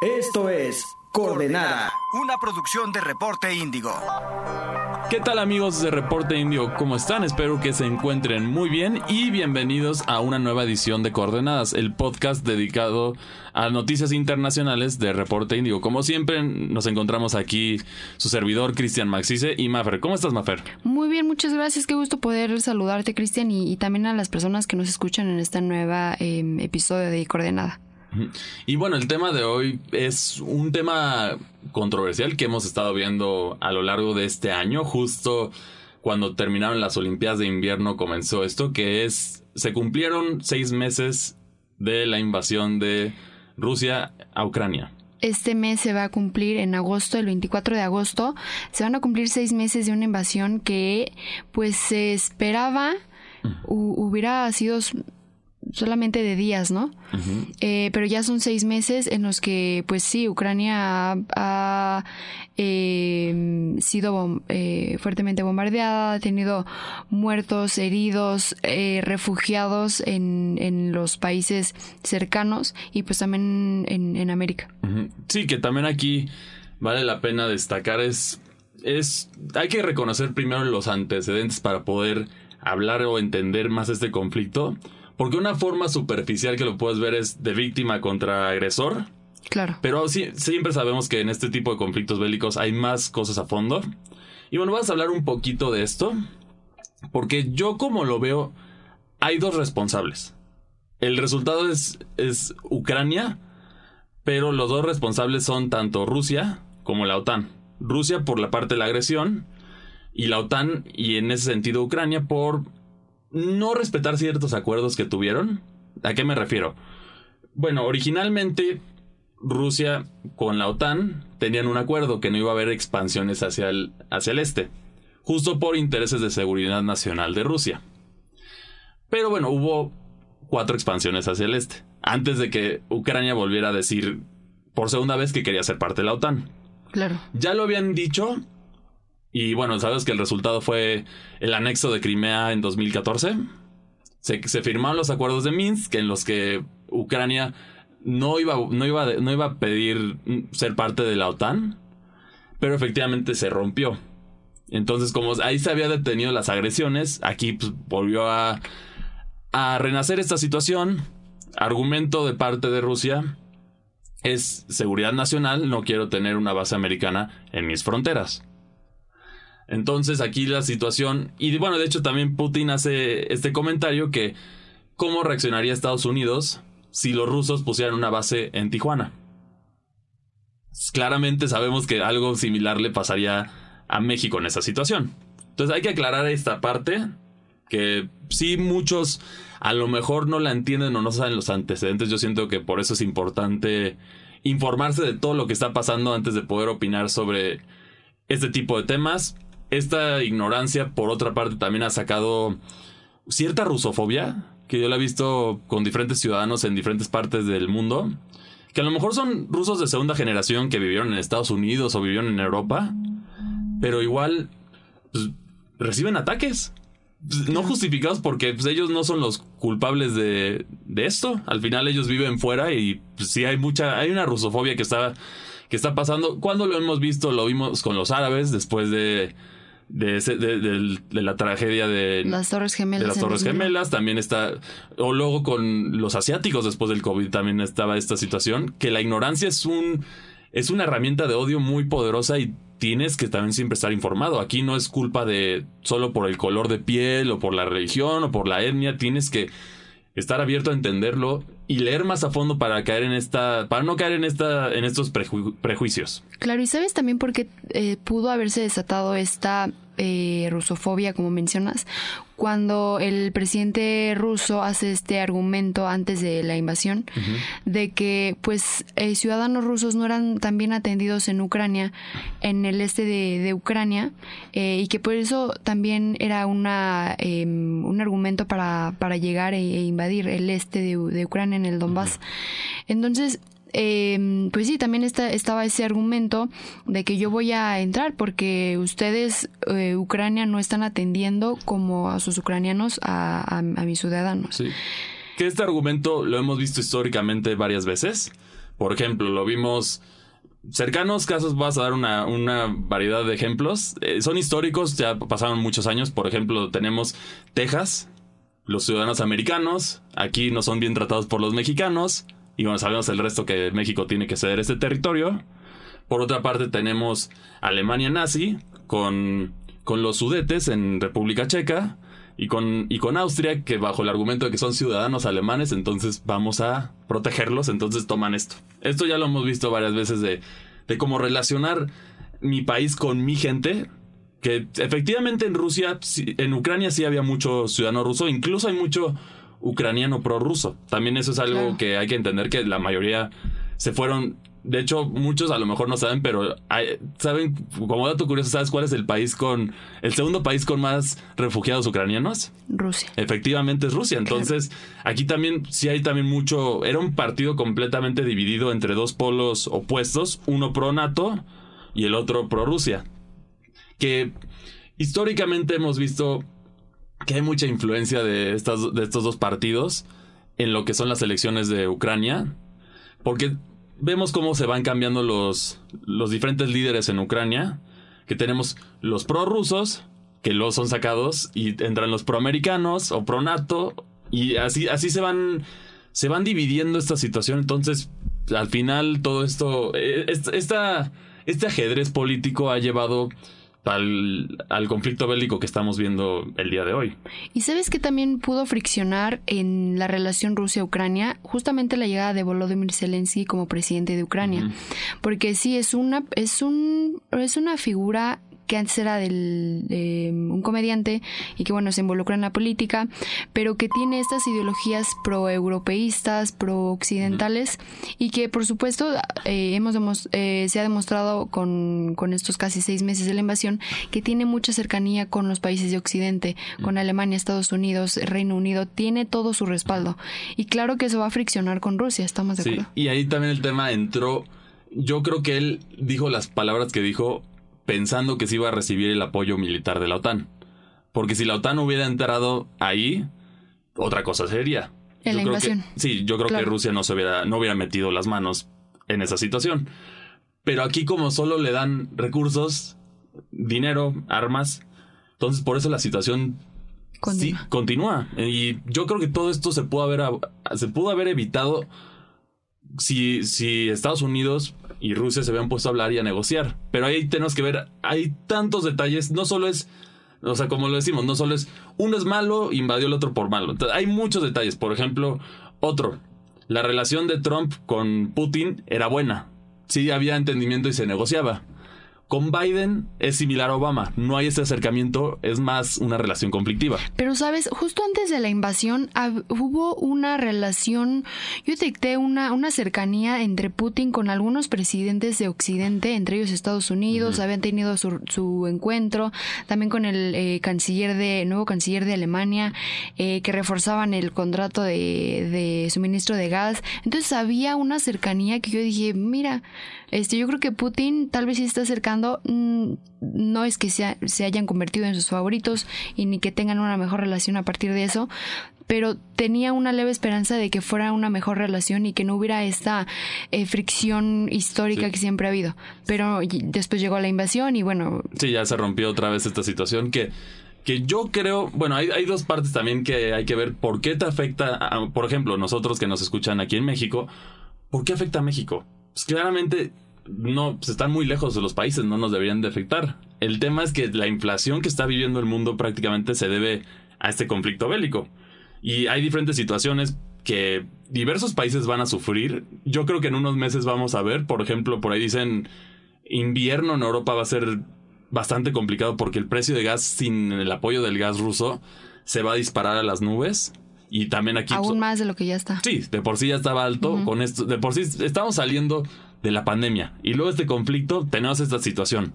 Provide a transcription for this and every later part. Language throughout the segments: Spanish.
Esto es Coordenada, una producción de Reporte Índigo. ¿Qué tal amigos de Reporte Índigo? ¿Cómo están? Espero que se encuentren muy bien y bienvenidos a una nueva edición de Coordenadas, el podcast dedicado a noticias internacionales de Reporte Índigo. Como siempre, nos encontramos aquí su servidor Cristian Maxice y Mafer. ¿Cómo estás, Mafer? Muy bien, muchas gracias. Qué gusto poder saludarte, Cristian, y, también a las personas que nos escuchan en este nuevo em, episodio de Coordenada. Y bueno, el tema de hoy es un tema controversial que hemos estado viendo a lo largo de este año, justo cuando terminaron las Olimpiadas de invierno comenzó esto, que es, se cumplieron seis meses de la invasión de Rusia a Ucrania. Este mes se va a cumplir en agosto, el 24 de agosto, se van a cumplir seis meses de una invasión que pues se esperaba hubiera sido solamente de días, ¿no? Eh, pero ya son seis meses en los que, pues sí, Ucrania ha, eh, sido eh, fuertemente bombardeada, ha tenido muertos, heridos, refugiados en, en, los países cercanos y pues también en, en América. Sí, que también aquí vale la pena destacar es, es, hay que reconocer primero los antecedentes para poder hablar o entender más este conflicto porque una forma superficial que lo puedes ver es de víctima contra agresor. Claro. Pero sí, siempre sabemos que en este tipo de conflictos bélicos hay más cosas a fondo. Y bueno, vamos a hablar un poquito de esto. Porque yo como lo veo, hay dos responsables. El resultado es, es Ucrania, pero los dos responsables son tanto Rusia como la OTAN. Rusia por la parte de la agresión y la OTAN y en ese sentido Ucrania por no respetar ciertos acuerdos que tuvieron. ¿A qué me refiero? Bueno, originalmente Rusia con la OTAN tenían un acuerdo que no iba a haber expansiones hacia el, hacia el este, justo por intereses de seguridad nacional de Rusia. Pero bueno, hubo cuatro expansiones hacia el este, antes de que Ucrania volviera a decir por segunda vez que quería ser parte de la OTAN. Claro. Ya lo habían dicho y bueno, sabes que el resultado fue el anexo de Crimea en 2014. Se, firmaron los acuerdos de Minsk en los que Ucrania no iba, no, iba, no iba a pedir ser parte de la OTAN, pero efectivamente se rompió. Entonces, como ahí se había detenido las agresiones, aquí pues, volvió a renacer esta situación. Argumento de parte de Rusia es seguridad nacional, no quiero tener una base americana en mis fronteras. Entonces aquí la situación, y bueno, de hecho también Putin hace este comentario que cómo reaccionaría Estados Unidos si los rusos pusieran una base en Tijuana. Claramente sabemos que algo similar le pasaría a México en esa situación. Entonces hay que aclarar esta parte que sí muchos a lo mejor no la entienden o no saben los antecedentes. Yo siento que por eso es importante informarse de todo lo que está pasando antes de poder opinar sobre este tipo de temas esta ignorancia, por otra parte, también ha sacado cierta rusofobia, que yo la he visto con diferentes ciudadanos en diferentes partes del mundo, que a lo mejor son rusos de segunda generación que vivieron en Estados Unidos o vivieron en Europa, pero igual pues, reciben ataques. Pues, no justificados porque pues, ellos no son los culpables de, de, esto. Al final ellos viven fuera y sí hay mucha, hay una rusofobia que está, que está pasando. Cuando lo hemos visto, lo vimos con los árabes después de de, de, la tragedia de las Torres Gemelas. De las Torres Gemelas, también está, o luego con los asiáticos después del COVID también estaba esta situación, que la ignorancia es un, es una herramienta de odio muy poderosa y tienes que también siempre estar informado. Aquí no es culpa de solo por el color de piel o por la religión o por la etnia, tienes que estar abierto a entenderlo y leer más a fondo para caer en esta, para no caer en esta, en estos prejuicios. Claro, y sabes también por qué eh, pudo haberse desatado esta eh, rusofobia, como mencionas, cuando el presidente ruso hace este argumento antes de la invasión de que pues eh, ciudadanos rusos no eran tan bien atendidos en Ucrania, en el este de, Ucrania, eh, y que por eso también era una em, un argumento para, para llegar e, e invadir el este de, Ucrania en el Donbass. Entonces, eh, pues sí, también está, estaba ese argumento de que yo voy a entrar porque ustedes, eh, Ucrania, no están atendiendo como a sus ucranianos, a, a, mis ciudadanos. Sí. Que este argumento lo hemos visto históricamente varias veces, Por ejemplo, lo vimos cercanos casos, vas a dar una, una variedad de ejemplos. Eh, son históricos, ya pasaron muchos años. Por ejemplo, tenemos Texas, los ciudadanos americanos, aquí no son bien tratados por los mexicanos. Y bueno, sabemos el resto que México tiene que ceder este territorio. Por otra parte, tenemos Alemania nazi con, con los sudetes en República Checa y con, y con Austria, que bajo el argumento de que son ciudadanos alemanes, entonces vamos a protegerlos, entonces toman esto. Esto ya lo hemos visto varias veces de, de cómo relacionar mi país con mi gente, que efectivamente en Rusia, en Ucrania sí había mucho ciudadano ruso, incluso hay mucho ucraniano prorruso. También eso es algo que hay que entender que la mayoría se fueron de hecho, muchos a lo mejor no saben, pero saben, como dato curioso, ¿sabes cuál es el país con, el segundo país con más refugiados ucranianos? Rusia. Efectivamente es Rusia. Entonces, aquí también sí hay también mucho, era un partido completamente dividido entre dos polos opuestos, uno pro NATO y el otro pro Rusia. Que históricamente hemos visto que hay mucha influencia de, estas, de estos dos partidos en lo que son las elecciones de Ucrania. Porque vemos cómo se van cambiando los, los diferentes líderes en Ucrania, que tenemos los prorrusos, que luego son sacados, y entran los proamericanos o pro-NATO, y así, así se van, se van dividiendo esta situación. Entonces, al final, todo esto, eh, esta, este ajedrez político ha llevado al, conflicto bélico que estamos viendo el día de hoy. Y sabes que también pudo friccionar en la relación Rusia-Ucrania justamente la llegada de Volodymyr Zelensky como presidente de Ucrania, porque sí es una es un es una figura que antes era del, un comediante y que bueno, se involucra en la política, pero que tiene estas ideologías pro-europeístas, pro-occidentales y que por supuesto eh, hemos eh, se ha demostrado con, con estos casi seis meses de la invasión que tiene mucha cercanía con los países de Occidente, con Alemania, Estados Unidos, Reino Unido, tiene todo su respaldo. Y claro que eso va a friccionar con Rusia, estamos de acuerdo. y ahí también el tema entró, yo creo que él dijo las palabras que dijo pensando que se iba a recibir el apoyo militar de la OTAN. Porque si la OTAN hubiera entrado ahí, otra cosa sería. En la invasión. sí, yo creo que Rusia no se hubiera, no hubiera metido las manos en esa situación. Pero aquí como solo le dan recursos, dinero, armas, entonces por eso la situación continúa. Sí, continúa. Y yo creo que todo esto se pudo haber, se pudo haber evitado si, si Estados Unidos y Rusia se habían puesto a hablar y a negociar. Pero ahí tenemos que ver, hay tantos detalles, no solo es, o sea, como lo decimos, no solo es, uno es malo, invadió el otro por malo. hay muchos detalles, por ejemplo, otro, la relación de Trump con Putin era buena, sí había entendimiento y se negociaba. Con Biden es similar a Obama, no hay ese acercamiento, es más una relación conflictiva. Pero sabes, justo antes de la invasión hubo una relación, yo detecté una, una cercanía entre Putin con algunos presidentes de Occidente, entre ellos Estados Unidos, habían tenido su, su, encuentro, también con el eh, canciller de, nuevo canciller de Alemania, eh, que reforzaban el contrato de, de suministro de gas. Entonces había una cercanía que yo dije, mira, este, yo creo que Putin tal vez sí está acercando, mm, no es que se, se hayan convertido en sus favoritos y ni que tengan una mejor relación a partir de eso, pero tenía una leve esperanza de que fuera una mejor relación y que no hubiera esta eh, fricción histórica que siempre ha habido. Pero después llegó la invasión y bueno. Sí, ya se rompió otra vez esta situación que que yo creo, bueno, hay, hay, dos partes también que hay que ver por qué te afecta, por ejemplo, nosotros que nos escuchan aquí en México, ¿por qué afecta a México? pues claramente no pues están muy lejos de los países, no nos deberían de afectar. El tema es que la inflación que está viviendo el mundo prácticamente se debe a este conflicto bélico. Y hay diferentes situaciones que diversos países van a sufrir. Yo creo que en unos meses vamos a ver, por ejemplo, por ahí dicen invierno en Europa va a ser bastante complicado porque el precio de gas sin el apoyo del gas ruso se va a disparar a las nubes. Y también aquí. Aún pues, más de lo que ya está. Sí, de por sí ya estaba alto. Con esto, de por sí estamos saliendo de la pandemia. Y luego este conflicto, tenemos esta situación.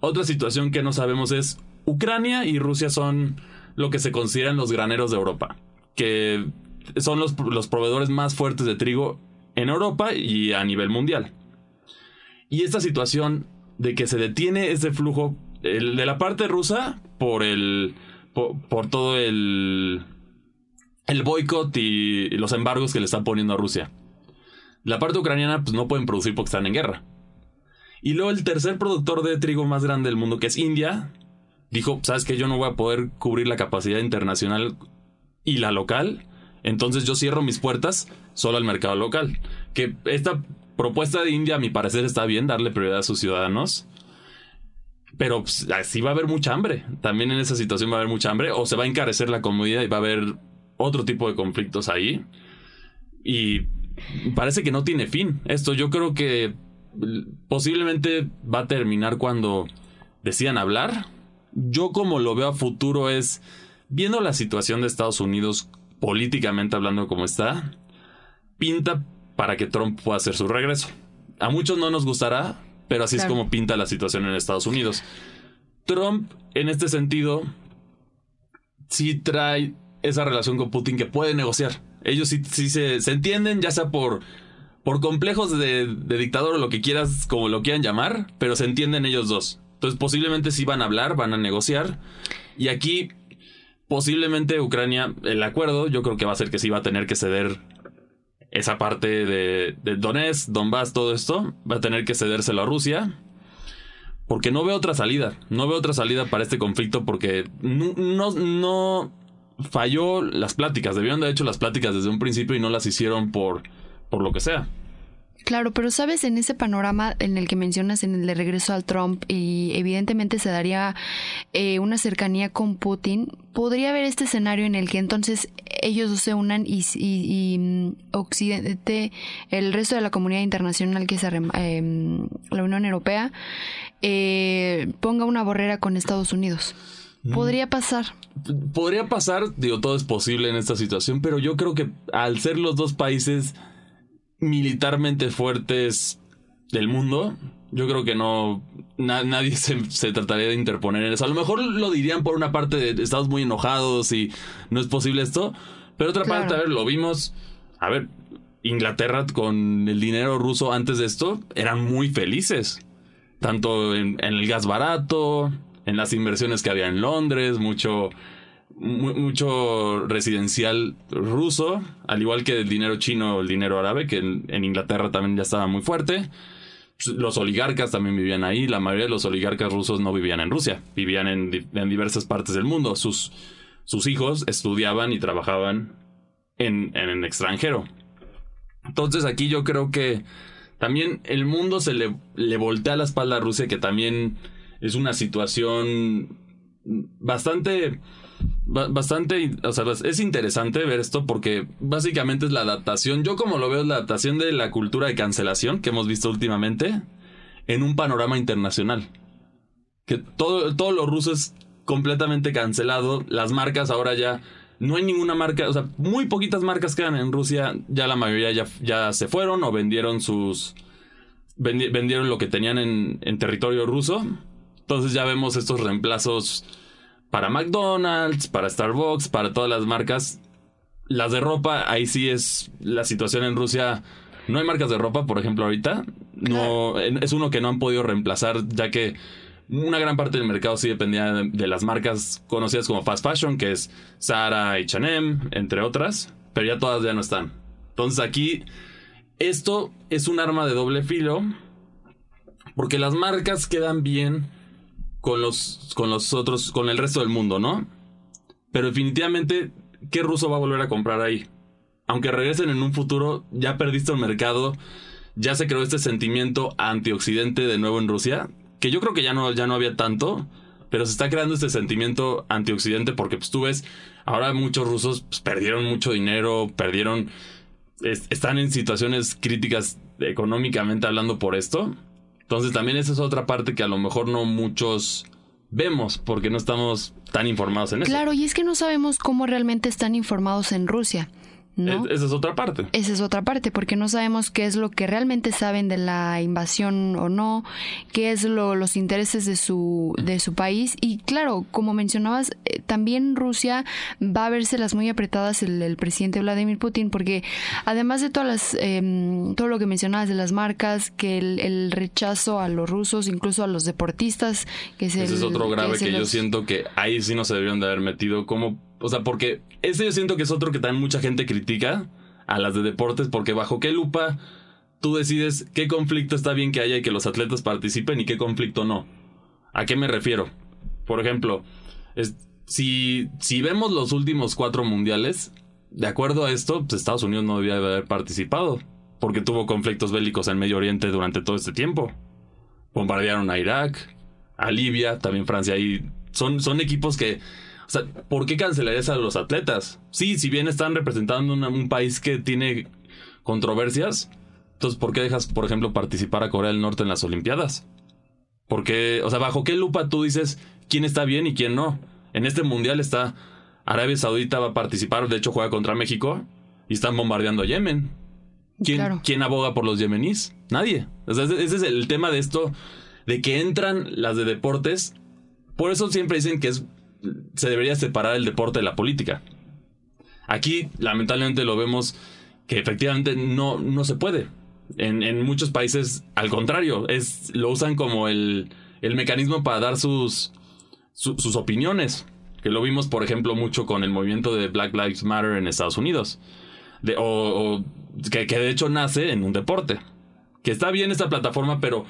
Otra situación que no sabemos es. Ucrania y Rusia son lo que se consideran los graneros de Europa. Que son los, los proveedores más fuertes de trigo en Europa y a nivel mundial. Y esta situación de que se detiene ese flujo de la parte rusa por el. por todo el el boicot y los embargos que le están poniendo a Rusia. La parte ucraniana pues no pueden producir porque están en guerra. Y luego el tercer productor de trigo más grande del mundo, que es India, dijo, sabes que yo no voy a poder cubrir la capacidad internacional y la local, entonces yo cierro mis puertas solo al mercado local. Que esta propuesta de India, a mi parecer, está bien, darle prioridad a sus ciudadanos. Pero pues, así va a haber mucha hambre. También en esa situación va a haber mucha hambre. O se va a encarecer la comodidad y va a haber otro tipo de conflictos ahí. Y parece que no tiene fin. Esto yo creo que posiblemente va a terminar cuando decidan hablar. Yo como lo veo a futuro es, viendo la situación de Estados Unidos políticamente hablando como está, pinta para que Trump pueda hacer su regreso. A muchos no nos gustará, pero así es como pinta la situación en Estados Unidos. Trump, en este sentido, sí trae esa relación con Putin que puede negociar. Ellos sí, se, entienden, ya sea por, por complejos de, de, dictador o lo que quieras, como lo quieran llamar, pero se entienden ellos dos. Entonces posiblemente sí van a hablar, van a negociar. Y aquí posiblemente Ucrania, el acuerdo, yo creo que va a ser que sí va a tener que ceder esa parte de, de Donetsk, Donbass, todo esto, va a tener que cedérselo a Rusia. Porque no veo otra salida. No veo otra salida para este conflicto porque no, no, falló las pláticas. Debieron de haber hecho las pláticas desde un principio y no las hicieron por, por lo que sea. Claro, pero sabes, en ese panorama en el que mencionas, en el de regreso al Trump, y evidentemente se daría eh, una cercanía con Putin, podría haber este escenario en el que entonces ellos se unan y, mm, Occidente, el resto de la comunidad internacional que es em, la Unión Europea, eh, ponga una barrera con Estados Unidos. Mm. Podría pasar. Podría pasar, digo, todo es posible en esta situación, pero yo creo que al ser los dos países militarmente fuertes del mundo, yo creo que no. nadie se, trataría de interponer en eso. A lo mejor lo dirían por una parte de estamos muy enojados y no es posible esto. Pero otra parte, a ver, lo vimos. A ver, Inglaterra con el dinero ruso antes de esto eran muy felices. Tanto en el gas barato, en las inversiones que había en Londres, mucho mucho residencial ruso, al igual que el dinero chino o el dinero árabe, que en, Inglaterra también ya estaba muy fuerte. Pues, los oligarcas también vivían ahí. La mayoría de los oligarcas rusos no vivían en Rusia, vivían en, diversas partes del mundo. Sus, sus hijos estudiaban y trabajaban en, en el extranjero. Entonces aquí yo creo que también el mundo se le, le voltea la espalda a Rusia, que también es una situación bastante bastante, o sea, es interesante ver esto porque básicamente es la adaptación, yo como lo veo es la adaptación de la cultura de cancelación que hemos visto últimamente en un panorama internacional. Que todo, todo lo ruso es completamente cancelado, las marcas ahora ya no hay ninguna marca, o sea, muy poquitas marcas quedan en Rusia, ya la mayoría ya, ya se fueron o vendieron sus vendieron lo que tenían en, en territorio ruso. Entonces ya vemos estos reemplazos para McDonald's, para Starbucks, para todas las marcas. Las de ropa, ahí sí es la situación en Rusia. No hay marcas de ropa, por ejemplo, ahorita. No, es uno que no han podido reemplazar, ya que una gran parte del mercado sí dependía de, las marcas conocidas como fast fashion, que es Zara, H&M, entre otras, pero ya todas ya no están. Entonces aquí esto es un arma de doble filo, porque las marcas quedan bien con los, con los otros, con el resto del mundo, ¿no? Pero definitivamente, ¿qué ruso va a volver a comprar ahí? Aunque regresen en un futuro, ya perdiste el mercado, ya se creó este sentimiento antioccidente de nuevo en Rusia, que yo creo que ya no, ya no había tanto, pero se está creando este sentimiento antioccidente porque pues tú ves, ahora muchos rusos pues, perdieron mucho dinero, perdieron, están en situaciones críticas económicamente hablando por esto. Entonces también esa es otra parte que a lo mejor no muchos vemos porque no estamos tan informados en eso. Claro, y es que no sabemos cómo realmente están informados en Rusia. ¿No? esa es otra parte. Esa es otra parte, porque no sabemos qué es lo que realmente saben de la invasión o no, qué es lo, los intereses de su, de su país. Y claro, como mencionabas, eh, también Rusia va a verse las muy apretadas el, presidente Vladimir Putin, porque además de todas las, em, todo lo que mencionabas de las marcas, que el, rechazo a los rusos, incluso a los deportistas, que es Ese es otro grave que, yo siento que ahí sí no se debieron de haber metido como o sea, porque ese yo siento que es otro que también mucha gente critica a las de deportes, porque bajo qué lupa tú decides qué conflicto está bien que haya y que los atletas participen y qué conflicto no. ¿A qué me refiero? Por ejemplo, si, si vemos los últimos cuatro mundiales, de acuerdo a esto, pues Estados Unidos no debía haber participado, porque tuvo conflictos bélicos en Medio Oriente durante todo este tiempo. Bombardearon a Irak, a Libia, también Francia, y son, son equipos que... Sea, ¿por qué cancelarías a los atletas? Sí, si bien están representando un país que tiene controversias, entonces ¿por qué dejas, por ejemplo, participar a Corea del Norte en las Olimpiadas? Porque, o sea, ¿bajo qué lupa tú dices quién está bien y quién no? En este mundial está Arabia Saudita va a participar, de hecho juega contra México y están bombardeando a Yemen. ¿Quién, ¿quién aboga por los yemeníes? Nadie. ese es el tema de esto, de que entran las de deportes. Por eso siempre dicen que es, se debería separar el deporte de la política. Aquí, lamentablemente, lo vemos que efectivamente no, no se puede. En, muchos países, al contrario, es, lo usan como el, el mecanismo para dar sus, sus opiniones. Que lo vimos, por ejemplo, mucho con el movimiento de Black Lives Matter en Estados Unidos. O, que, de hecho nace en un deporte. Que está bien esta plataforma, pero.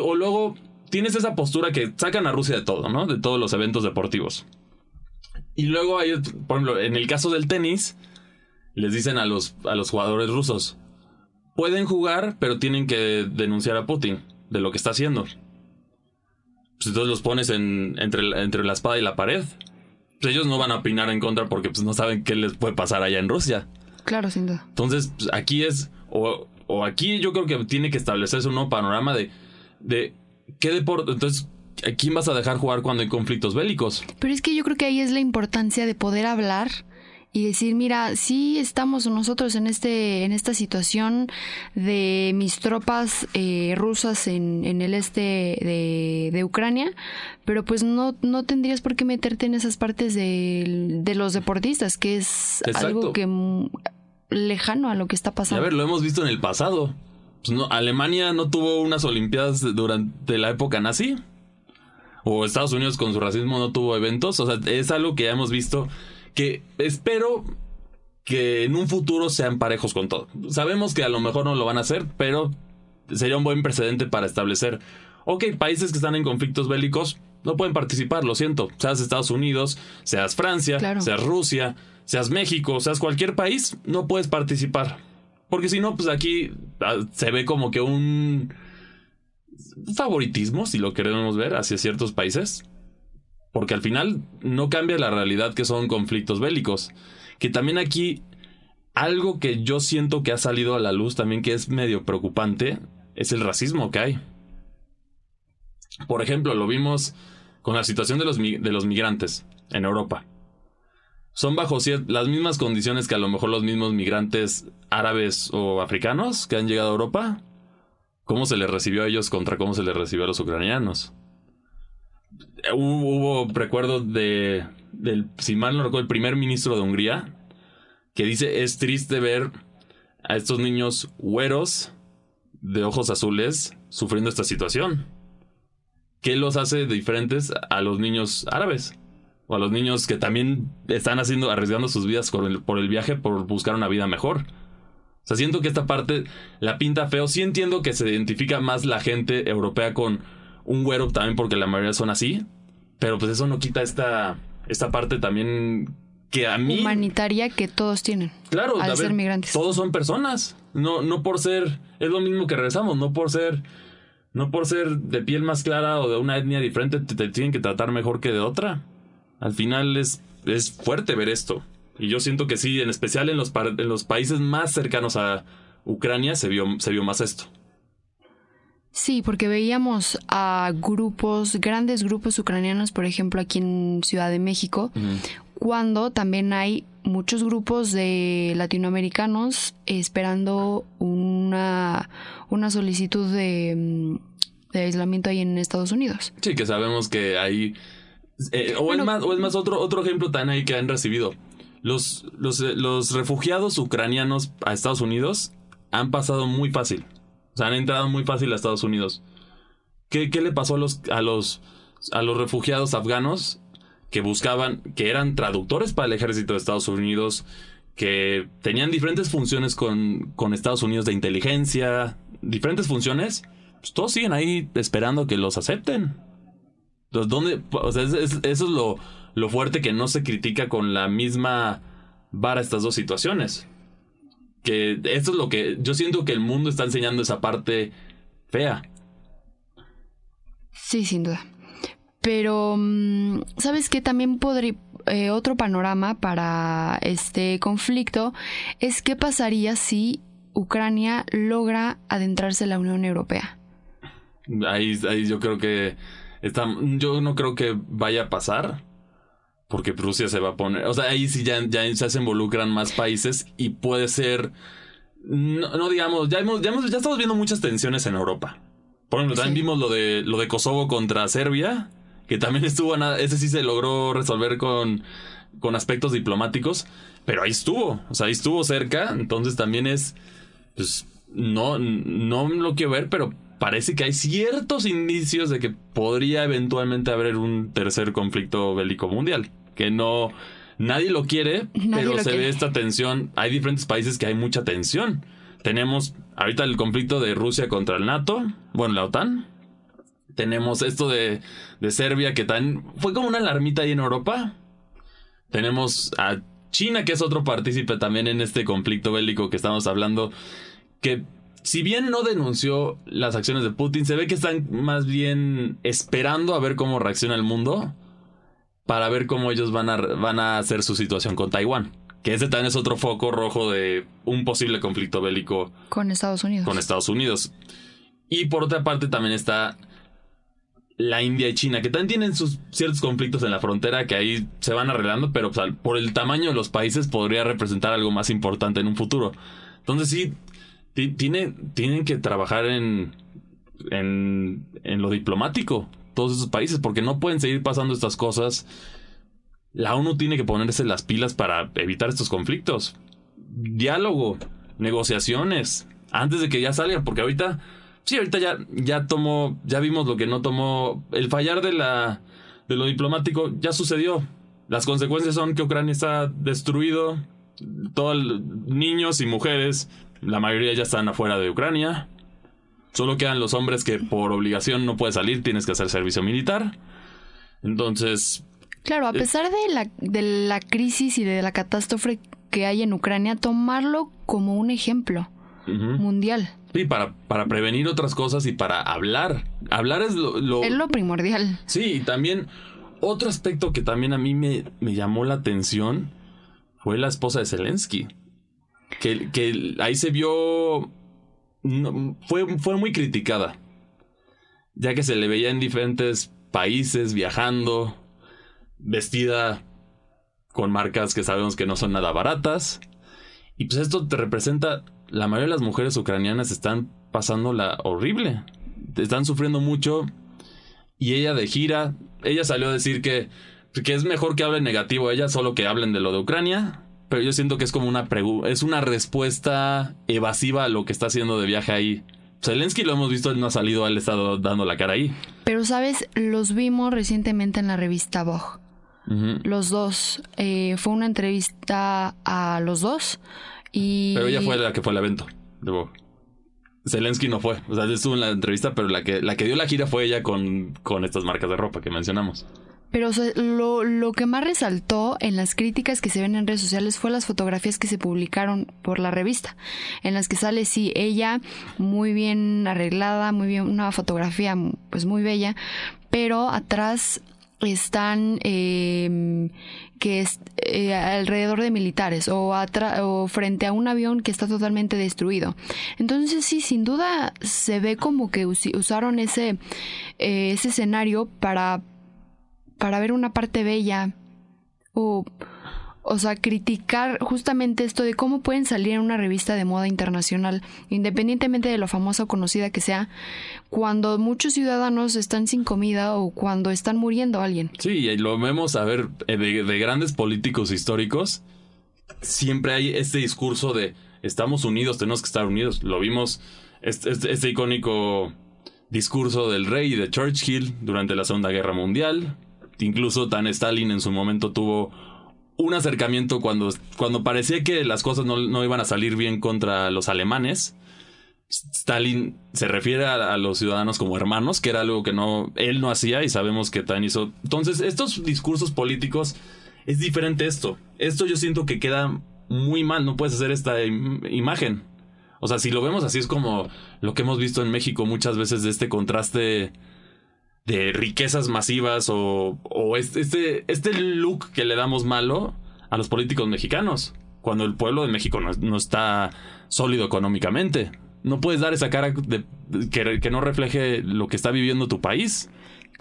O luego tienes esa postura que sacan a Rusia de todo, ¿no? De todos los eventos deportivos. Y luego hay, por ejemplo, en el caso del tenis, les dicen a los, a los jugadores rusos, pueden jugar, pero tienen que denunciar a Putin de lo que está haciendo. Pues entonces los pones en, entre, entre la espada y la pared. Pues ellos no van a opinar en contra porque pues, no saben qué les puede pasar allá en Rusia. Claro, sin duda. Entonces, pues, aquí es, o, o, aquí yo creo que tiene que establecerse un nuevo panorama de, de qué deporte, entonces, ¿a quién vas a dejar jugar cuando hay conflictos bélicos? Pero es que yo creo que ahí es la importancia de poder hablar y decir, mira, sí estamos nosotros en este en esta situación de mis tropas eh, rusas en, en, el este de, de, Ucrania, pero pues no, no tendrías por qué meterte en esas partes de, de los deportistas, que es algo que lejano a lo que está pasando. a ver, lo hemos visto en el pasado. Pues no, Alemania no tuvo unas Olimpiadas durante la época nazi. O Estados Unidos con su racismo no tuvo eventos. O sea, es algo que ya hemos visto que espero que en un futuro sean parejos con todo. Sabemos que a lo mejor no lo van a hacer, pero sería un buen precedente para establecer, ok, países que están en conflictos bélicos no pueden participar, lo siento, seas Estados Unidos, seas Francia, seas Rusia, seas México, seas cualquier país, no puedes participar. Porque si no, pues aquí ah, se ve como que un favoritismo, si lo queremos ver, hacia ciertos países. Porque al final no cambia la realidad que son conflictos bélicos. Que también aquí algo que yo siento que ha salido a la luz también que es medio preocupante es el racismo que hay. Por ejemplo, lo vimos con la situación de los, de los migrantes en Europa. Son bajo las mismas condiciones que a lo mejor los mismos migrantes árabes o africanos que han llegado a Europa. ¿Cómo se les recibió a ellos contra cómo se les recibió a los ucranianos? hubo, recuerdo de, del, si mal no recuerdo, el primer ministro de Hungría, que dice, es triste ver a estos niños güeros de ojos azules sufriendo esta situación. ¿Qué los hace diferentes a los niños árabes? O a los niños que también están haciendo, arriesgando sus vidas por el, por el viaje por buscar una vida mejor. O sea, siento que esta parte la pinta feo. Sí entiendo que se identifica más la gente europea con un güero también porque la mayoría son así, pero pues eso no quita esta, esta parte también que a mí... Humanitaria que todos tienen. Claro, al ser migrantes. Todos son personas, no, no por ser, es lo mismo que regresamos, no por ser... No por ser de piel más clara o de una etnia diferente te, tienen que tratar mejor que de otra. Al final es, es fuerte ver esto. Y yo siento que sí, en especial en los, en los países más cercanos a Ucrania se vio, se vio más esto. Sí, porque veíamos a grupos, grandes grupos ucranianos, por ejemplo, aquí en Ciudad de México, cuando también hay muchos grupos de latinoamericanos esperando una, una solicitud de, aislamiento ahí en Estados Unidos. Sí, que sabemos que hay... Eh, o, es más, o es más otro, otro ejemplo también ahí que han recibido. Los, los, los refugiados ucranianos a Estados Unidos han pasado muy fácil. O sea, han entrado muy fácil a Estados Unidos. ¿Qué, qué le pasó a los, a los, a los refugiados afganos que buscaban, que eran traductores para el ejército de Estados Unidos, que tenían diferentes funciones con, con Estados Unidos de inteligencia, diferentes funciones, pues todos siguen ahí esperando que los acepten. Entonces, ¿dónde? O sea, es- es- eso es lo, lo fuerte que no se critica con la misma vara estas dos situaciones. Que esto es lo que yo siento que el mundo está enseñando esa parte fea. Sí, sin duda. Pero, mm, ¿sabes qué? También podría... eh, otro panorama para este conflicto es qué pasaría si Ucrania logra adentrarse en la Unión Europea. Ahí, ahí yo creo que está, yo no creo que vaya a pasar. Porque Rusia se va a poner. O sea, ahí sí ya, ya, se involucran más países y puede ser. No, no digamos, ya hemos, ya hemos, ya estamos viendo muchas tensiones en Europa. Por ejemplo, también Sí. vimos lo de lo de Kosovo contra Serbia, que también estuvo, nada- ese sí se logró resolver con, con aspectos diplomáticos, pero ahí estuvo, o sea, ahí estuvo cerca, entonces también es, pues, no, no lo quiero ver, pero parece que hay ciertos indicios de que podría eventualmente haber un tercer conflicto bélico mundial, que no, nadie lo quiere, Nadie pero lo se quiere. ve esta tensión, hay diferentes países que hay mucha tensión. Tenemos ahorita el conflicto de Rusia contra el NATO, bueno, la OTAN. Tenemos esto de, de Serbia que tan fue como una alarmita ahí en Europa. Tenemos a China, que es otro partícipe también en este conflicto bélico que estamos hablando, que si bien no denunció las acciones de Putin, se ve que están más bien esperando a ver cómo reacciona el mundo para ver cómo ellos van a, van a hacer su situación con Taiwán. Que ese también es otro foco rojo de un posible conflicto bélico Con Estados Unidos. con Estados Unidos. Y por otra parte también está la India y China, que también tienen sus ciertos conflictos en la frontera que ahí se van arreglando, pero pues, por el tamaño de los países podría representar algo más importante en un futuro. Entonces sí, tiene, tienen que trabajar en, en, en lo diplomático, todos esos países, porque no pueden seguir pasando estas cosas. La ONU tiene que ponerse las pilas para evitar estos conflictos. Diálogo, negociaciones, antes de que ya salgan, porque ahorita, sí, ahorita ya, ya tomó, ya vimos lo que no tomó, el fallar de la, de lo diplomático ya sucedió. Las consecuencias son que Ucrania está destruido, todos niños y mujeres, la mayoría ya están afuera de Ucrania. Solo quedan los hombres que por obligación no puedes salir, tienes que hacer servicio militar. Entonces, Claro, a Eh, pesar de la, de la crisis y de la catástrofe que hay en Ucrania, tomarlo como un ejemplo mundial. sí, para, para prevenir otras cosas y para hablar. Hablar es lo, lo- Es lo primordial. Sí, y también otro aspecto que también a mí me, me llamó la atención fue la esposa de Zelensky. Que, ahí se vio. fue, fue muy criticada. Ya que se le veía en diferentes países viajando, vestida con marcas que sabemos que no son nada baratas. Y pues esto te representa. La mayoría de las mujeres ucranianas están pasándola horrible. Están sufriendo mucho. Y ella de gira, ella salió a decir que, que es mejor que hablen negativo ella, solo que hablen de lo de Ucrania. Pero yo siento que es como una pregu- es una respuesta evasiva a lo que está haciendo de viaje ahí. Zelensky lo hemos visto, él no ha salido, él ha estado dando la cara ahí. Pero, ¿sabes? Los vimos recientemente en la revista Vogue. Los dos. Eh, fue una entrevista a los dos. Y... Pero ella fue la que fue al evento. de Vogue. Zelensky no fue. O sea, estuvo en la entrevista, pero la que, la que dio la gira fue ella con, con estas marcas de ropa que mencionamos. Pero lo, lo que más resaltó en las críticas que se ven en redes sociales fue las fotografías que se publicaron por la revista, en las que sale, sí, ella muy bien arreglada, muy bien, una fotografía pues muy bella, pero atrás están eh, que es eh, alrededor de militares o, o frente a un avión que está totalmente destruido. Entonces sí, sin duda se ve como que usaron ese, eh, ese escenario para para ver una parte bella o o sea, criticar justamente esto de cómo pueden salir en una revista de moda internacional, independientemente de lo famosa o conocida que sea, cuando muchos ciudadanos están sin comida o cuando están muriendo alguien. Sí, y lo vemos a ver eh, de, de grandes políticos históricos. Siempre hay este discurso de estamos unidos, tenemos que estar unidos. Lo vimos, este, este- este icónico discurso del rey de Churchill durante la Segunda Guerra Mundial. Incluso Tan Stalin en su momento tuvo un acercamiento cuando, cuando parecía que las cosas no, no iban a salir bien contra los alemanes. Stalin se refiere a, los ciudadanos como hermanos, que era algo que no él no hacía y sabemos que Tan hizo. Entonces, estos discursos políticos es diferente esto. Esto yo siento que queda muy mal, no puedes hacer esta im imagen. O sea, si lo vemos así es como lo que hemos visto en México muchas veces de este contraste de riquezas masivas o, o este, este look que le damos malo a los políticos mexicanos, cuando el pueblo de México no, no está sólido económicamente. No puedes dar esa cara de, que, que no refleje lo que está viviendo tu país.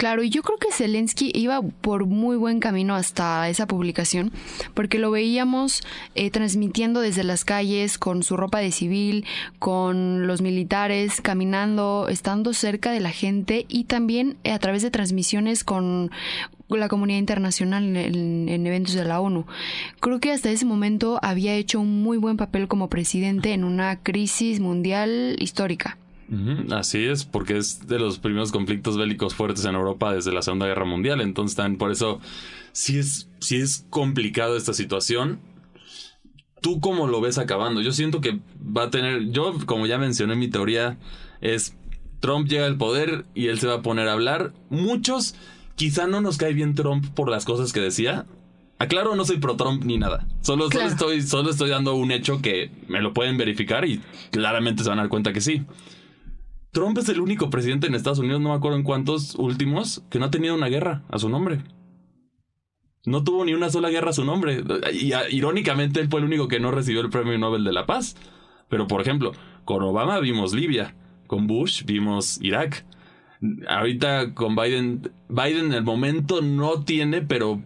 Claro, y yo creo que Zelensky iba por muy buen camino hasta esa publicación, porque lo veíamos eh, transmitiendo desde las calles con su ropa de civil, con los militares, caminando, estando cerca de la gente y también a través de transmisiones con la comunidad internacional en, en, eventos de la ONU. Creo que hasta ese momento había hecho un muy buen papel como presidente en una crisis mundial histórica. Así es, porque es de los primeros conflictos bélicos fuertes en Europa desde la Segunda Guerra Mundial. Entonces, también por eso sí es, sí es complicado esta situación. ¿Tú cómo lo ves acabando? Yo siento que va a tener. Yo, como ya mencioné, mi teoría es: Trump llega al poder y él se va a poner a hablar. Muchos, quizá no nos cae bien Trump por las cosas que decía. Aclaro, no soy pro Trump ni nada. Solo, claro. solo, estoy, solo estoy dando un hecho que me lo pueden verificar y claramente se van a dar cuenta que sí. Trump es el único presidente en Estados Unidos, no me acuerdo en cuántos últimos, que no ha tenido una guerra a su nombre. No tuvo ni una sola guerra a su nombre. Y irónicamente, él fue el único que no recibió el premio Nobel de la Paz. Pero, por ejemplo, con Obama vimos Libia, con Bush vimos Irak. Ahorita con Biden, Biden en el momento no tiene, pero,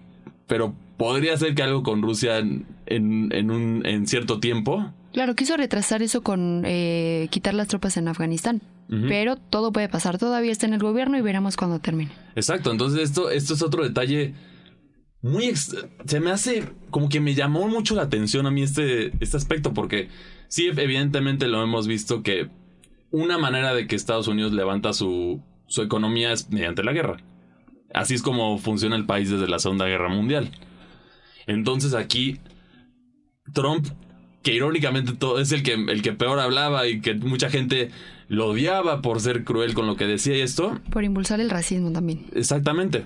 pero podría ser que algo con Rusia en, en, en, un, en cierto tiempo. Claro, quiso retrasar eso con eh, quitar las tropas en Afganistán. Uh -huh. Pero todo puede pasar, todavía está en el gobierno y veremos cuando termine. Exacto, entonces esto, esto es otro detalle muy... Se me hace como que me llamó mucho la atención a mí este, este aspecto, porque sí, evidentemente lo hemos visto que una manera de que Estados Unidos levanta su, su economía es mediante la guerra. Así es como funciona el país desde la Segunda Guerra Mundial. Entonces aquí Trump, que irónicamente todo, es el que, el que peor hablaba y que mucha gente lo odiaba por ser cruel con lo que decía y esto. Por impulsar el racismo también. Exactamente.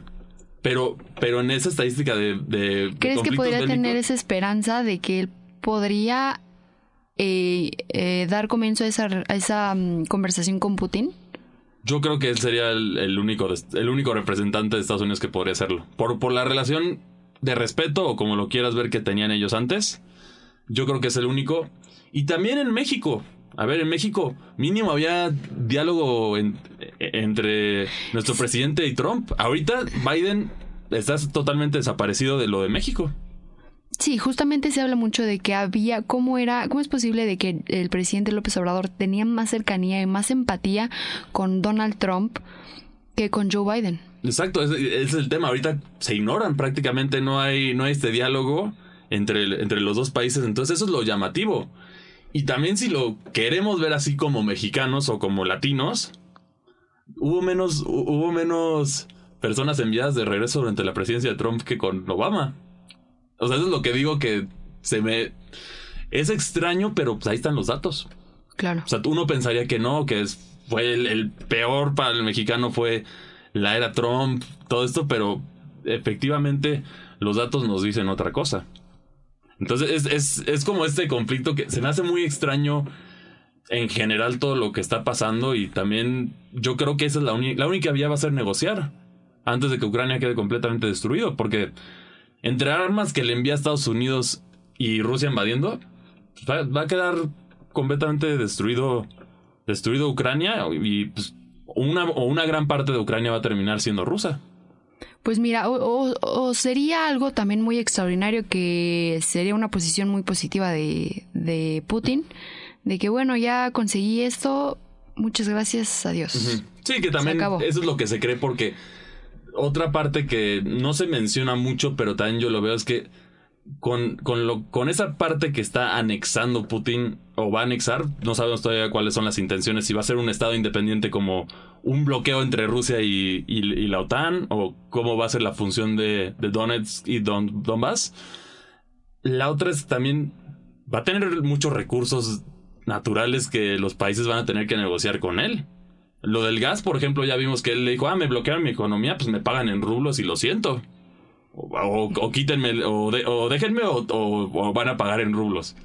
Pero, pero en esa estadística de... de ¿Crees que podría bélicos, tener esa esperanza de que él podría eh, eh, dar comienzo a esa, a esa um, conversación con Putin? Yo creo que él sería el, el, único, el único representante de Estados Unidos que podría hacerlo. Por, por la relación de respeto o como lo quieras ver que tenían ellos antes. Yo creo que es el único. Y también en México. A ver, en México mínimo había diálogo en, entre nuestro presidente y Trump. Ahorita Biden está totalmente desaparecido de lo de México. Sí, justamente se habla mucho de que había, cómo era, cómo es posible de que el presidente López Obrador tenía más cercanía y más empatía con Donald Trump que con Joe Biden. Exacto, ese es el tema. Ahorita se ignoran prácticamente, no hay, no hay este diálogo entre, entre los dos países. Entonces eso es lo llamativo. Y también si lo queremos ver así como mexicanos o como latinos, hubo menos, hubo menos personas enviadas de regreso durante la presidencia de Trump que con Obama. O sea, eso es lo que digo que se me... Es extraño, pero pues ahí están los datos. Claro. O sea, uno pensaría que no, que fue el, el peor para el mexicano fue la era Trump, todo esto, pero efectivamente los datos nos dicen otra cosa. Entonces es, es, es, como este conflicto que se me hace muy extraño en general todo lo que está pasando y también yo creo que esa es la, la única vía va a ser negociar antes de que Ucrania quede completamente destruido porque entre armas que le envía a Estados Unidos y Rusia invadiendo va, va a quedar completamente destruido destruido Ucrania y pues, una, o una gran parte de Ucrania va a terminar siendo rusa. Pues mira, o, o, o, sería algo también muy extraordinario que sería una posición muy positiva de, de Putin, de que bueno, ya conseguí esto, muchas gracias, adiós. Uh -huh. Sí, que también eso es lo que se cree porque otra parte que no se menciona mucho, pero también yo lo veo es que con, con, lo, con esa parte que está anexando Putin o va a anexar, no sabemos todavía cuáles son las intenciones, si va a ser un estado independiente como un bloqueo entre Rusia y, y, la OTAN o cómo va a ser la función de, de Donetsk y Don, Donbass. la otra es también va a tener muchos recursos naturales que los países van a tener que negociar con él. Lo del gas, por ejemplo, ya vimos que él le dijo, ah, me bloquearon mi economía, pues me pagan en rublos y lo siento. O, quítenme, o, déjenme, o, van a pagar en rublos.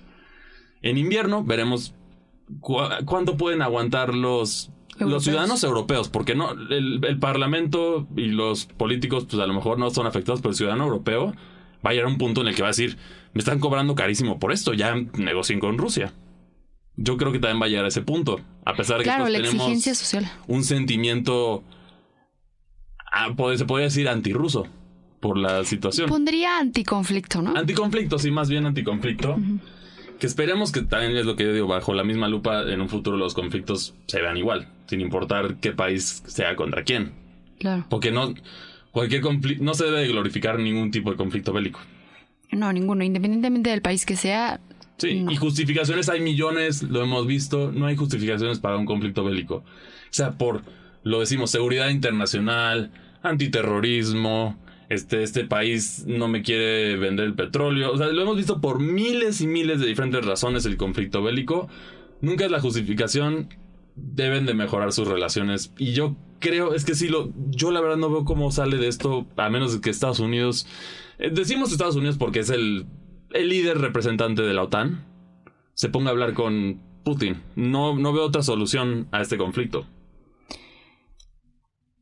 En invierno veremos cuánto pueden aguantar los, los ciudadanos europeos, porque no, el, el, parlamento y los políticos, pues a lo mejor no son afectados, pero el ciudadano europeo va a llegar a un punto en el que va a decir, me están cobrando carísimo por esto, ya negocien con Rusia. Yo creo que también va a llegar a ese punto, a pesar de que la exigencia social. un sentimiento, ah, se puede decir antirruso por la situación. Pondría anticonflicto, ¿no? Anticonflicto, sí, más bien anticonflicto. Que esperemos que también es lo que yo digo, bajo la misma lupa, en un futuro los conflictos se vean igual, sin importar qué país sea contra quién. Claro. Porque no, cualquier conflicto, no se debe glorificar ningún tipo de conflicto bélico. No, ninguno, independientemente del país que sea. Sí, y justificaciones hay millones, lo hemos visto, no hay justificaciones para un conflicto bélico. O sea, por, lo decimos, seguridad internacional, antiterrorismo, este, este país no me quiere vender el petróleo. O sea, lo hemos visto por miles y miles de diferentes razones el conflicto bélico. Nunca es la justificación. Deben de mejorar sus relaciones. Y yo creo, es que sí, lo, yo la verdad no veo cómo sale de esto, a menos que Estados Unidos. Eh, decimos Estados Unidos porque es el, el líder representante de la OTAN. Se ponga a hablar con Putin. No, no veo otra solución a este conflicto.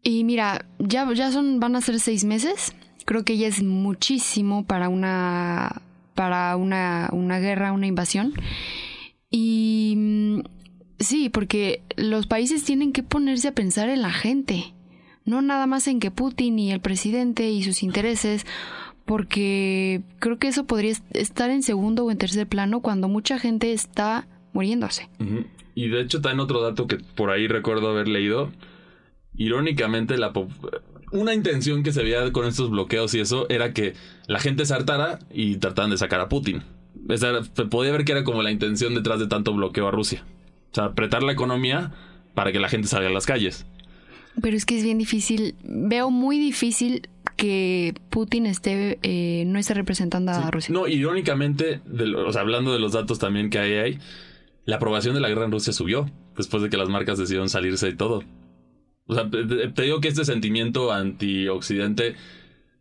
Y mira, ya, ya son, van a ser seis meses. Creo que ya es muchísimo para una, para una, una guerra, una invasión. Y mm, sí, porque los países tienen que ponerse a pensar en la gente. No nada más en que Putin y el presidente y sus intereses, porque creo que eso podría estar en segundo o en tercer plano cuando mucha gente está muriéndose. Y de hecho, también otro dato que por ahí recuerdo haber leído irónicamente, la una intención que se veía con estos bloqueos y eso era que la gente se hartara y trataran de sacar a Putin. se podía ver que era como la intención detrás de tanto bloqueo a Rusia. O sea, apretar la economía para que la gente salga a las calles. Pero es que es bien difícil, veo muy difícil que Putin esté, eh, no esté representando a Rusia. No, irónicamente, o sea, hablando de los datos también que hay ahí, la aprobación de la guerra en Rusia subió después de que las marcas decidieron salirse y todo. O sea, te digo que este sentimiento anti-occidente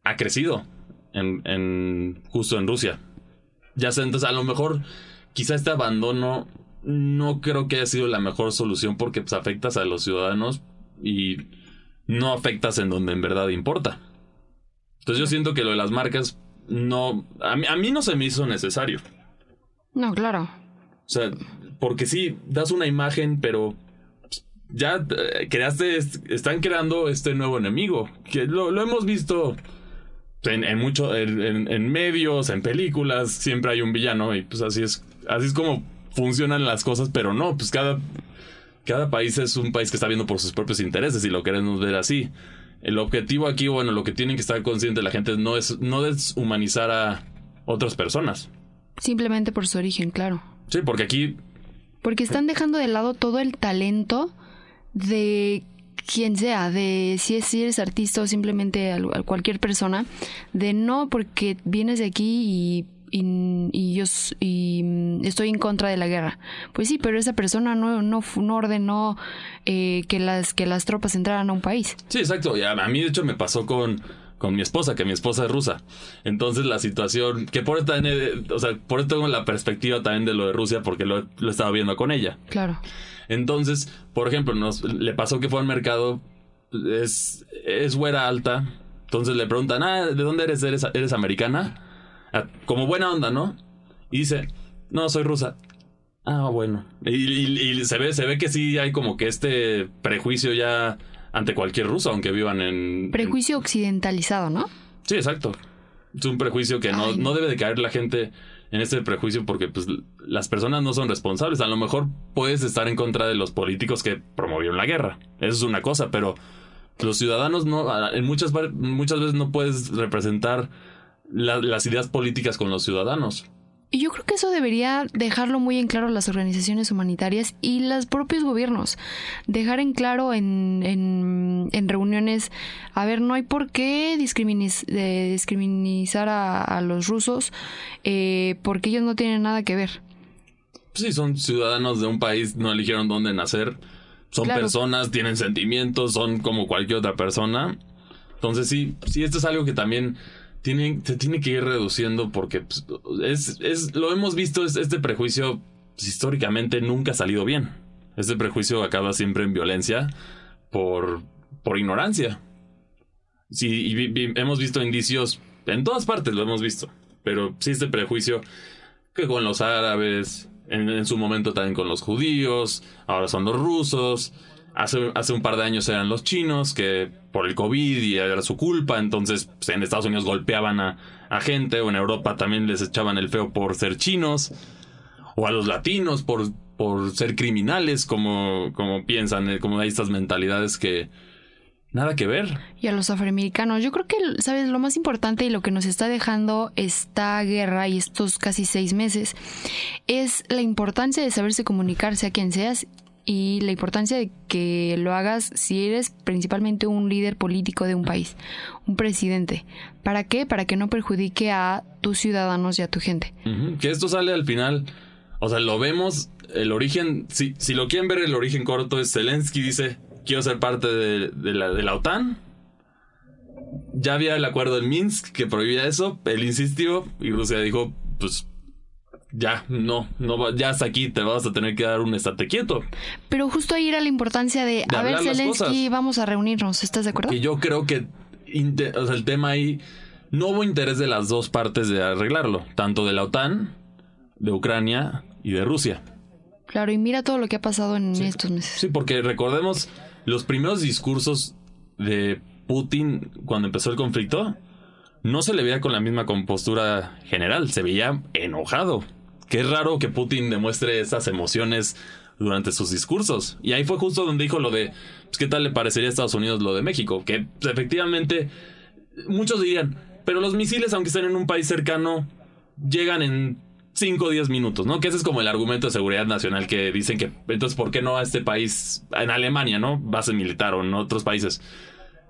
ha crecido en, en, justo en Rusia. Ya sé, entonces a lo mejor quizá este abandono no creo que haya sido la mejor solución porque pues, afectas a los ciudadanos y no afectas en donde en verdad importa. Entonces yo siento que lo de las marcas no... A mí, a mí no se me hizo necesario. No, claro. O sea, porque sí, das una imagen, pero ya eh, creaste, están creando este nuevo enemigo, que lo, hemos visto en, en mucho, en, medios, en películas, siempre hay un villano y pues así es, así es como funcionan las cosas, pero no, pues cada, cada país es un país que está viendo por sus propios intereses y lo queremos ver así. El objetivo aquí, bueno, lo que tienen que estar conscientes la gente no es no deshumanizar a otras personas. Simplemente por su origen, claro. Sí, porque aquí... Porque están dejando de lado todo el talento de quien sea, de si, es, si eres artista o simplemente cualquier persona, de no porque vienes de aquí y, yo y mm, estoy en contra de la guerra. Pues sí, pero esa persona no, no, no ordenó eh, que, las, que las tropas entraran a un país. Sí, exacto. A, mí de hecho me pasó con, con mi esposa, que mi esposa es rusa. Entonces la situación, que por eso o sea, por tengo la perspectiva también de lo de Rusia, porque lo, lo estaba viendo con ella. Claro. Entonces, por ejemplo, nos, le pasó que fue al mercado, es, es güera alta, entonces le preguntan, ah, ¿de dónde eres? ¿Eres, eres americana? Ah, como buena onda, ¿no? Y dice, no, soy rusa. Ah, bueno. Y, se ve, se ve que sí hay como que este prejuicio ya ante cualquier ruso, aunque vivan en. Prejuicio occidentalizado, ¿no? Sí, exacto. Es un prejuicio que no, no debe de caer la gente en este prejuicio porque pues las personas no son responsables. A lo mejor puedes estar en contra de los políticos que promovieron la guerra. Eso es una cosa, pero los ciudadanos no, en muchas, muchas veces no puedes representar las ideas políticas con los ciudadanos. Y yo creo que eso debería dejarlo muy en claro las organizaciones humanitarias y los propios gobiernos. Dejar en claro en, en, reuniones, a ver, no hay por qué discriminizar a, los rusos eh, porque ellos no tienen nada que ver. Sí, son ciudadanos de un país, no eligieron dónde nacer. Son personas, tienen sentimientos, son como cualquier otra persona. Entonces sí, sí, esto es algo que también se tiene que ir reduciendo porque pues, es, es, lo hemos visto, este prejuicio históricamente nunca ha salido bien. Este prejuicio acaba siempre en violencia por, por ignorancia. Sí, hemos visto indicios, en todas partes lo hemos visto, pero sí este prejuicio que con los árabes, en, en su momento también con los judíos, ahora son los rusos, Hace, hace, un par de años eran los chinos que por el COVID y era su culpa, entonces pues, en Estados Unidos golpeaban a, gente o en Europa también les echaban el feo por ser chinos o a los latinos por, por ser criminales como, como piensan, eh, como hay estas mentalidades que nada que ver. Y a los afroamericanos, yo creo que, sabes, lo más importante y lo que nos está dejando esta guerra y estos casi seis meses es la importancia de saberse comunicarse a quien seas y la importancia de que lo hagas si eres principalmente un líder político de un país, un presidente. ¿Para qué? Para que no perjudique a tus ciudadanos y a tu gente. Que esto sale al final, o sea, lo vemos, el origen, si, si lo quieren ver, el origen corto es Zelensky dice, quiero ser parte de, la, de la OTAN. Ya había el acuerdo en Minsk que prohibía eso, él insistió y Rusia dijo, pues ya, no, no ya hasta aquí te vas a tener que dar un estate quieto. Pero justo ahí era la importancia de, a ver, Zelensky, vamos a reunirnos, ¿estás de acuerdo? Y yo creo que o sea, el tema ahí, no hubo interés de las dos partes de arreglarlo, tanto de la OTAN, de Ucrania y de Rusia. Claro, y mira todo lo que ha pasado en estos meses. Sí, porque recordemos los primeros discursos de Putin cuando empezó el conflicto, no se le veía con la misma compostura general, se veía enojado que es raro que Putin demuestre esas emociones durante sus discursos. Y ahí fue justo donde dijo lo de, pues, ¿qué tal le parecería a Estados Unidos lo de México? Que pues, efectivamente, muchos dirían, pero los misiles, aunque estén en un país cercano, llegan en 5 o 10 minutos, ¿no? Que ese es como el argumento de seguridad nacional que dicen que, entonces, ¿por qué no a este país, en Alemania, ¿no? Base militar o en otros países.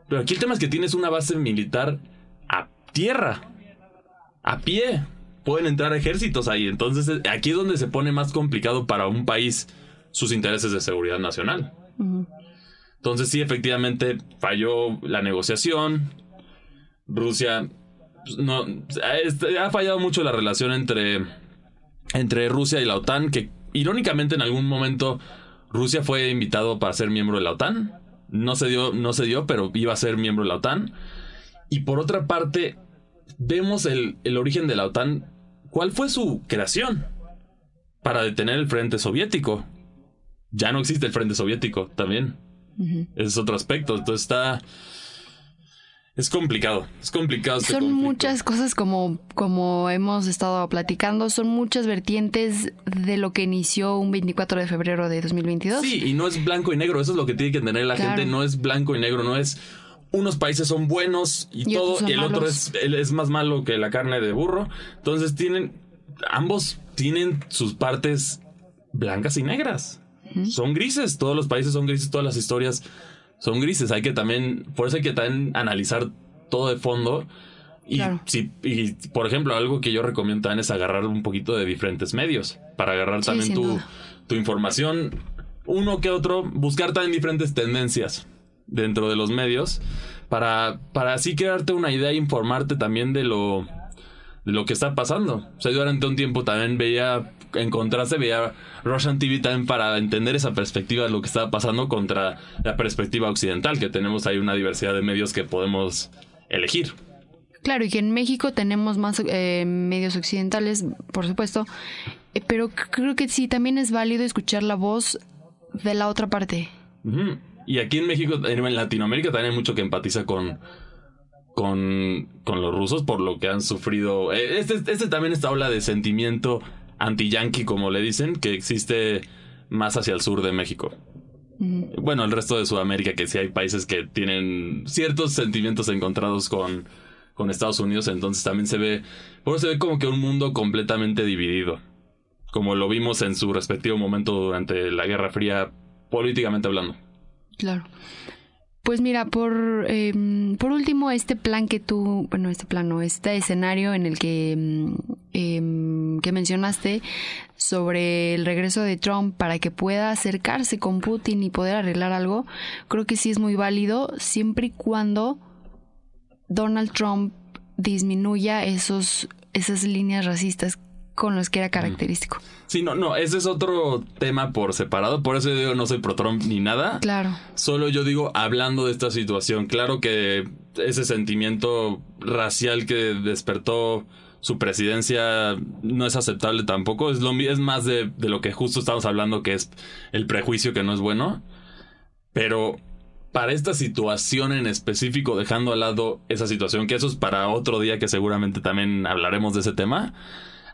Pero aquí el tema es que tienes una base militar a tierra, a pie pueden entrar ejércitos ahí. Entonces eh, aquí es donde se pone más complicado para un país sus intereses de seguridad nacional. Entonces sí, efectivamente falló la negociación. Rusia pues, no este, ha fallado mucho la relación entre entre Rusia y la OTAN que irónicamente en algún momento Rusia fue invitado para ser miembro de la OTAN. No se dio, no se dio, pero iba a ser miembro de la OTAN. Y por otra parte, vemos el, el origen de la OTAN. ¿Cuál fue su creación? Para detener el frente soviético. Ya no existe el frente soviético también. Ese es otro aspecto. Entonces está... Es complicado, es complicado. Este son muchas cosas como, como hemos estado platicando, son muchas vertientes de lo que inició un 24 de febrero de 2022. Sí, y no es blanco y negro, eso es lo que tiene que entender la gente, no es blanco y negro, no es unos países son buenos y, todo, y el otro es, es más malo que la carne de burro. Entonces tienen, ambos tienen sus partes blancas y negras. Son grises, todos los países son grises, todas las historias son grises. Hay que también, por eso hay que también analizar todo de fondo. Y, si, y por ejemplo, algo que yo recomiendo también es agarrar un poquito de diferentes medios para agarrar también tu, tu información, uno que otro, buscar también diferentes tendencias dentro de los medios para, para así crearte una idea e informarte también de lo, de lo que está pasando. O sea, yo durante un tiempo también veía, en contraste, veía Russian TV también para entender esa perspectiva de lo que estaba pasando contra la perspectiva occidental, que tenemos ahí una diversidad de medios que podemos elegir. Claro, y que en México tenemos más eh, medios occidentales, por supuesto, eh, pero creo que sí, también es válido escuchar la voz de la otra parte. Y aquí en México, en Latinoamérica también hay mucho que empatiza con, con, con los rusos por lo que han sufrido. Eh, este, este también esta ola de sentimiento anti-yankee, como le dicen, que existe más hacia el sur de México. Bueno, el resto de Sudamérica, que sí hay países que tienen ciertos sentimientos encontrados con, con Estados Unidos, entonces también se ve, por eso se ve como que un mundo completamente dividido, como lo vimos en su respectivo momento durante la Guerra Fría, políticamente hablando. Claro. Pues mira, por, em, por último, este plan que tú, bueno, este plan no, este escenario en el que, em, em, que mencionaste sobre el regreso de Trump para que pueda acercarse con Putin y poder arreglar algo, creo que sí es muy válido siempre y cuando Donald Trump disminuya esos, esas líneas racistas con los que era característico. Sí, no, no, ese es otro tema por separado, por eso yo digo no soy pro Trump ni nada. Claro. Solo yo digo hablando de esta situación, claro que ese sentimiento racial que despertó su presidencia no es aceptable tampoco, es, lo, es más de, de lo que justo estamos hablando, que es el prejuicio que no es bueno, pero para esta situación en específico, dejando al lado esa situación, que eso es para otro día que seguramente también hablaremos de ese tema,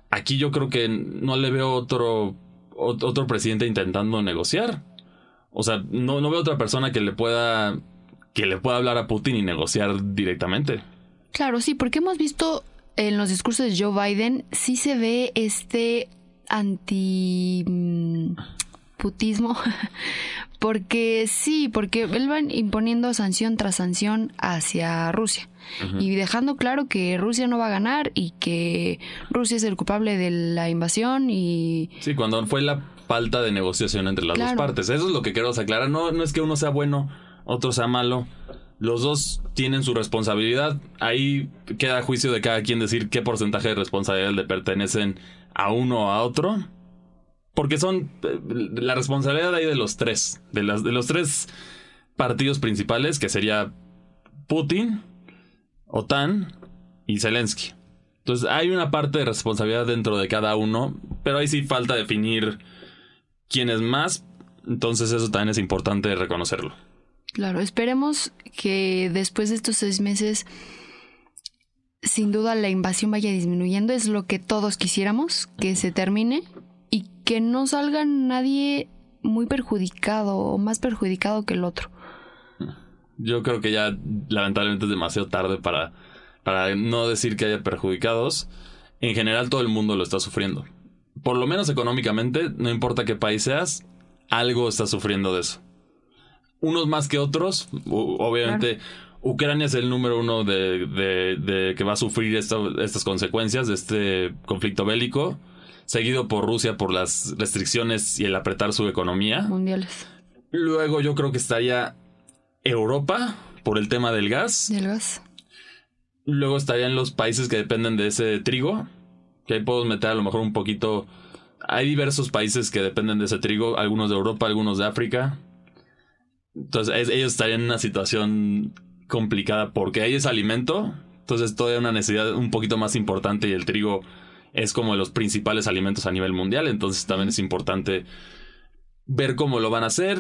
aquí yo creo que no le veo otro, otro presidente intentando negociar. O sea, no, no veo otra persona que le pueda que le pueda hablar a Putin y negociar directamente. Claro, sí, porque hemos visto en los discursos de Joe Biden, sí se ve este anti mm, putismo porque sí, porque él va imponiendo sanción tras sanción hacia Rusia y dejando claro que Rusia no va a ganar y que Rusia es el culpable de la invasión y... Sí, cuando fue la falta de negociación entre las dos partes. Eso es lo que queremos aclarar. No, no es que uno sea bueno, otro sea malo. Los dos tienen su responsabilidad. Ahí queda juicio de cada quien decir qué porcentaje de responsabilidad le pertenecen a uno o a otro. Porque son eh, la responsabilidad ahí de los tres. De, las, los tres partidos principales, que sería Putin, OTAN y Zelensky. Entonces hay una parte de responsabilidad dentro de cada uno, pero ahí sí falta definir quién es más. Entonces eso también es importante reconocerlo. Claro, esperemos que después de estos seis meses, sin duda la invasión vaya disminuyendo. Es lo que todos quisiéramos, que se termine y que no salga nadie muy perjudicado o más perjudicado que el otro. Yo creo que ya lamentablemente es demasiado tarde para, para no decir que haya perjudicados. En general todo el mundo lo está sufriendo. Por lo menos económicamente, no importa qué país seas, algo está sufriendo de eso. Unos más que otros, obviamente Ucrania es el número uno de, de, que va a sufrir estas consecuencias de este conflicto bélico, seguido por Rusia por las restricciones y el apretar su economía. Mundiales. Luego yo creo que estaría Europa por el tema del gas. Del gas. Luego estarían los países que dependen de ese trigo. Que ahí podemos meter a lo mejor un poquito. Hay diversos países que dependen de ese trigo, algunos de Europa, algunos de África. Entonces ellos estarían en una situación complicada porque ahí es alimento. Entonces todavía una necesidad un poquito más importante y el trigo es como de los principales alimentos a nivel mundial. Entonces también es importante ver cómo lo van a hacer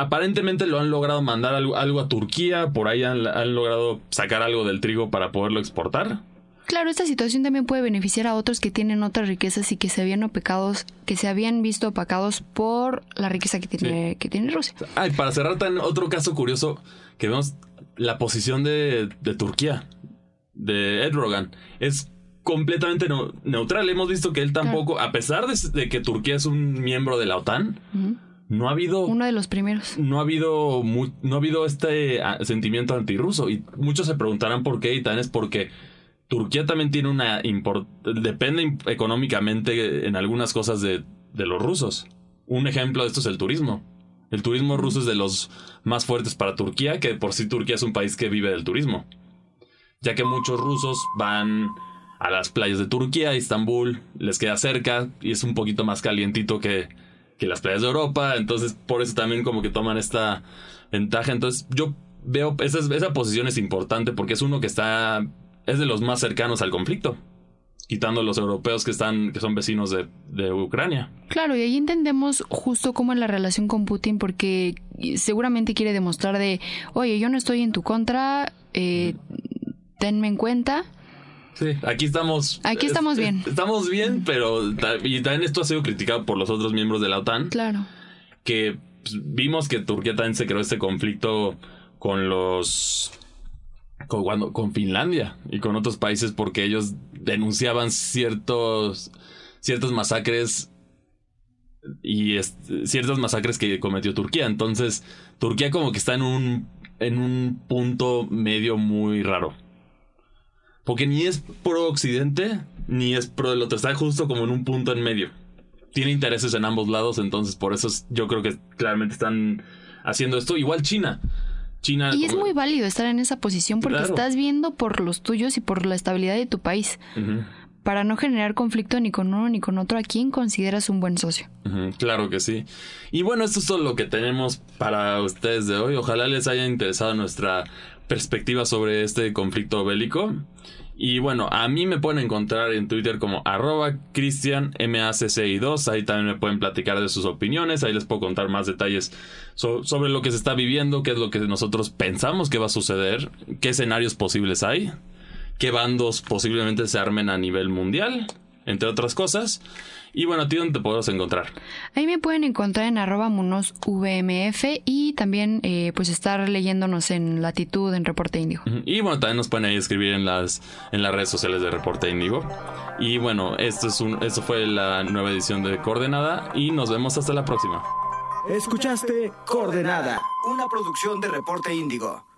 aparentemente lo han logrado mandar algo, a Turquía, por ahí han, logrado sacar algo del trigo para poderlo exportar. Claro, esta situación también puede beneficiar a otros que tienen otras riquezas y que se habían opacados, que se habían visto opacados por la riqueza que tiene, que tiene Rusia. Ay, para cerrar también otro caso curioso, que vemos la posición de, Turquía, de Erdogan, es completamente neutral. Hemos visto que él tampoco, a pesar de, que Turquía es un miembro de la OTAN, no ha habido uno de los primeros. no ha habido no ha habido este ah, sentimiento antirruso. Y muchos se preguntarán por qué y también es porque Turquía también tiene una depende económicamente en algunas cosas de, de los rusos. Un ejemplo de esto es el turismo. El turismo ruso es de los más fuertes para Turquía que por sí Turquía es un país que vive del turismo. Ya que muchos rusos van a las playas de Turquía, Estambul, les queda cerca y es un poquito más calientito que, que las playas de Europa, entonces por eso también como que toman esta ventaja, entonces yo veo, esa, esa posición es importante porque es uno que está, es de los más cercanos al conflicto quitando los europeos que están que son vecinos de, de, Ucrania. Claro, y ahí entendemos justo cómo es la relación con Putin, porque seguramente quiere demostrar de, oye, yo no estoy en tu contra, eh, tenme en cuenta, Sí, aquí estamos. Aquí estamos bien. Estamos bien, pero y también esto ha sido criticado por los otros miembros de la OTAN. Claro. Que pues, vimos que Turquía también se creó este conflicto con los con, cuando, con Finlandia y con otros países porque ellos denunciaban ciertos, ciertas masacres y ciertas masacres que cometió Turquía. Entonces, Turquía como que está en un, en un punto medio muy raro. Porque ni es pro occidente, ni es pro del otro. Está justo como en un punto en medio. Tiene intereses en ambos lados, entonces por eso yo creo que claramente están haciendo esto. Igual China. China. Y es muy válido estar en esa posición porque estás viendo por los tuyos y por la estabilidad de tu país. Para no generar conflicto ni con uno ni con otro, ¿a quién consideras un buen socio? claro que sí. Y bueno, esto es todo lo que tenemos para ustedes de hoy. Ojalá les haya interesado nuestra perspectiva sobre este conflicto bélico. Y bueno, a mí me pueden encontrar en Twitter como arroba cristianmacci2. Ahí también me pueden platicar de sus opiniones. Ahí les puedo contar más detalles sobre lo que se está viviendo, qué es lo que nosotros pensamos que va a suceder, qué escenarios posibles hay, qué bandos posiblemente se armen a nivel mundial, entre otras cosas. Y bueno, ¿a ti dónde te podemos encontrar? Ahí me pueden encontrar en arroba munosvmf y también eh, pues estar leyéndonos en Latitud, en Reporte Índigo. Y bueno, también nos pueden ahí escribir en las, en las redes sociales de Reporte Índigo. Y bueno, esto, es un, esto fue la nueva edición de Coordenada y nos vemos hasta la próxima. Escuchaste Coordenada, una producción de Reporte Índigo.